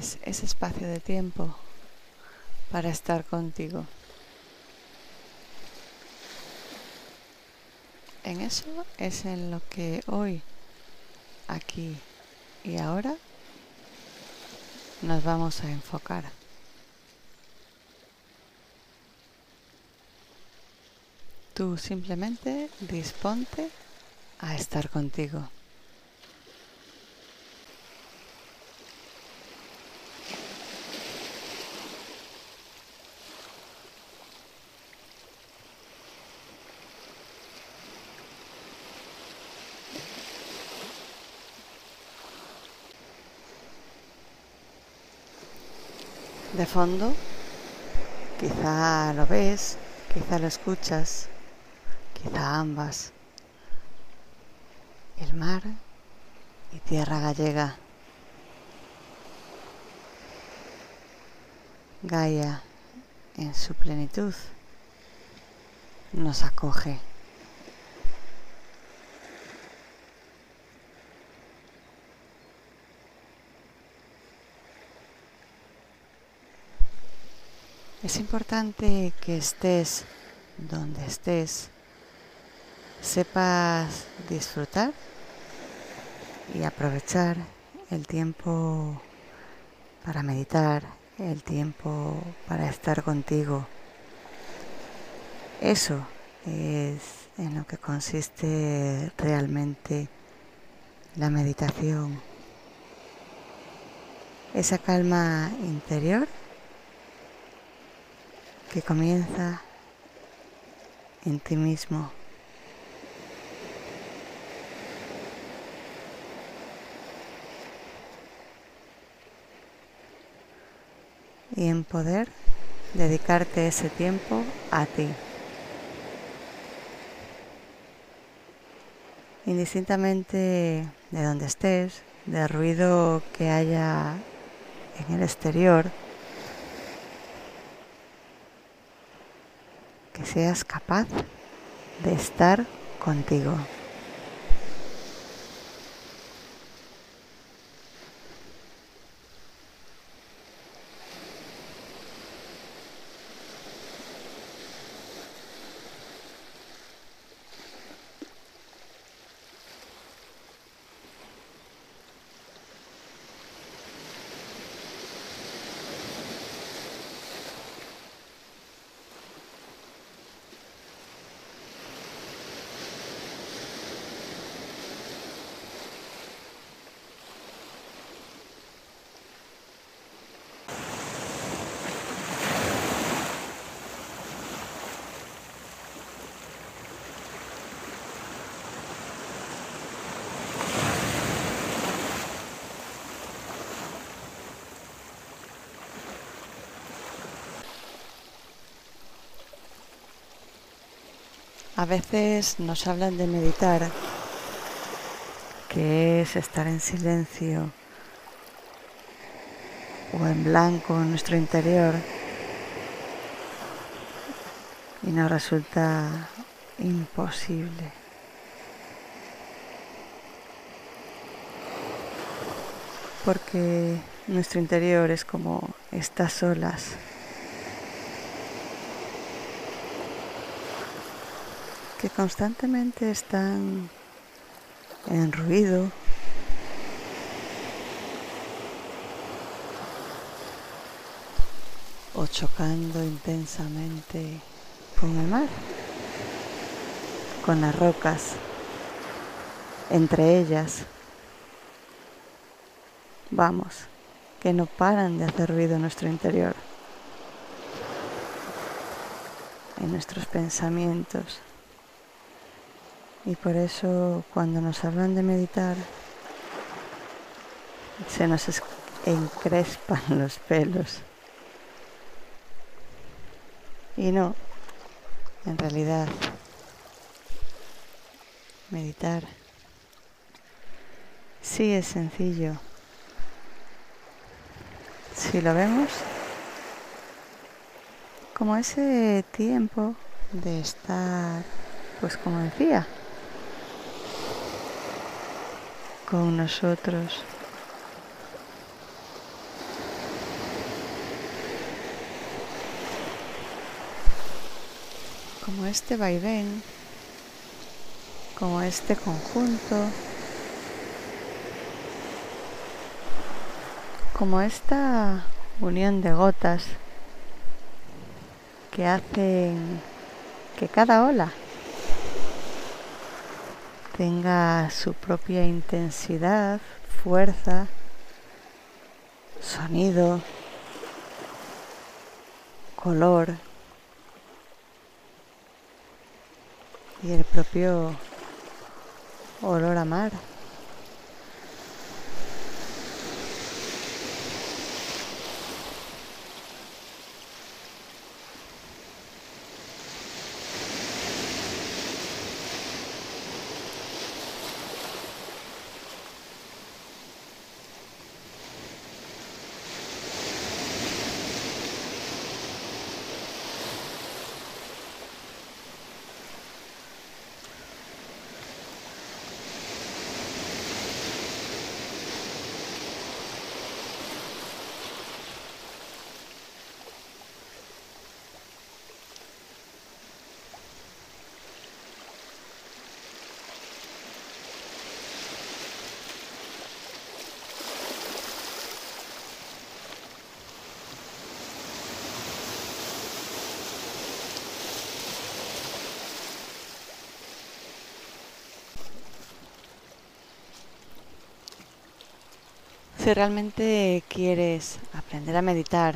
es ese espacio de tiempo para estar contigo. En eso es en lo que hoy, aquí y ahora nos vamos a enfocar. Tú simplemente disponte a estar contigo. De fondo, quizá lo ves, quizá lo escuchas, quizá ambas. El mar y tierra gallega. Gaia en su plenitud nos acoge. Es importante que estés donde estés, sepas disfrutar y aprovechar el tiempo para meditar, el tiempo para estar contigo. Eso es en lo que consiste realmente la meditación. Esa calma interior que comienza en ti mismo. Y en poder dedicarte ese tiempo a ti. Indistintamente de donde estés, del ruido que haya en el exterior, seas capaz de estar contigo. A veces nos hablan de meditar, que es estar en silencio o en blanco en nuestro interior y nos resulta imposible. Porque nuestro interior es como estas olas que constantemente están en ruido. o chocando intensamente con el mar, con las rocas, entre ellas. Vamos, que no paran de hacer ruido en nuestro interior, en nuestros pensamientos. Y por eso cuando nos hablan de meditar, se nos encrespan los pelos. Y no, en realidad, meditar sí es sencillo. Si lo vemos como ese tiempo de estar, pues como decía, con nosotros. Como este vaivén, como este conjunto, como esta unión de gotas que hacen que cada ola tenga su propia intensidad, fuerza, sonido, color y el propio olor a mar. Si realmente quieres aprender a meditar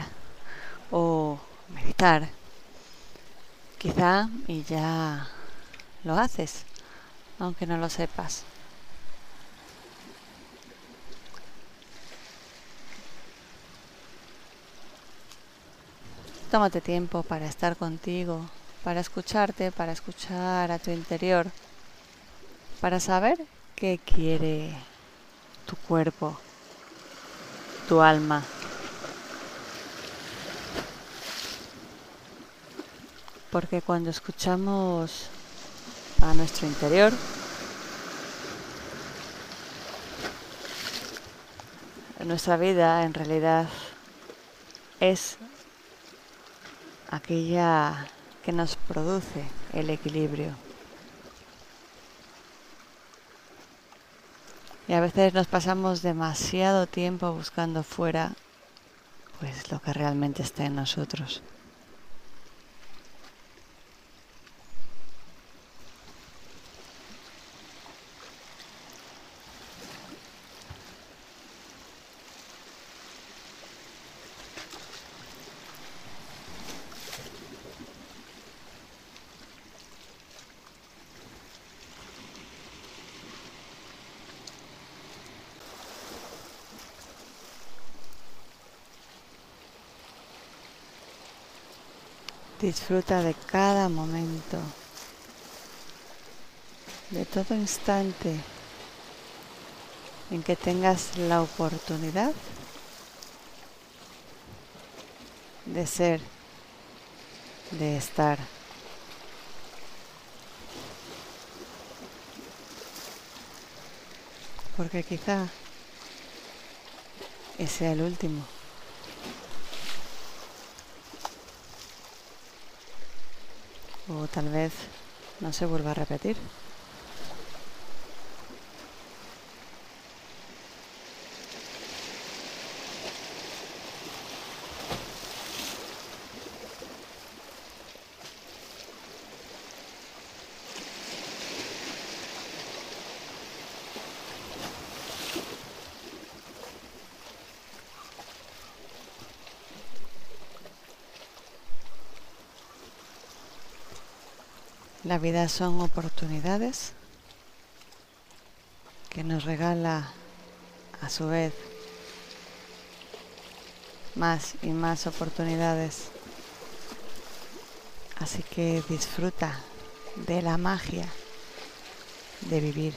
o meditar, quizá y ya lo haces, aunque no lo sepas. Tómate tiempo para estar contigo, para escucharte, para escuchar a tu interior, para saber qué quiere tu cuerpo tu alma. Porque cuando escuchamos a nuestro interior, nuestra vida en realidad es aquella que nos produce el equilibrio. Y a veces nos pasamos demasiado tiempo buscando fuera pues lo que realmente está en nosotros. Disfruta de cada momento, de todo instante en que tengas la oportunidad de ser, de estar. Porque quizá ese sea el último. O tal vez no se vuelva a repetir. La vida son oportunidades que nos regala a su vez más y más oportunidades. Así que disfruta de la magia de vivir.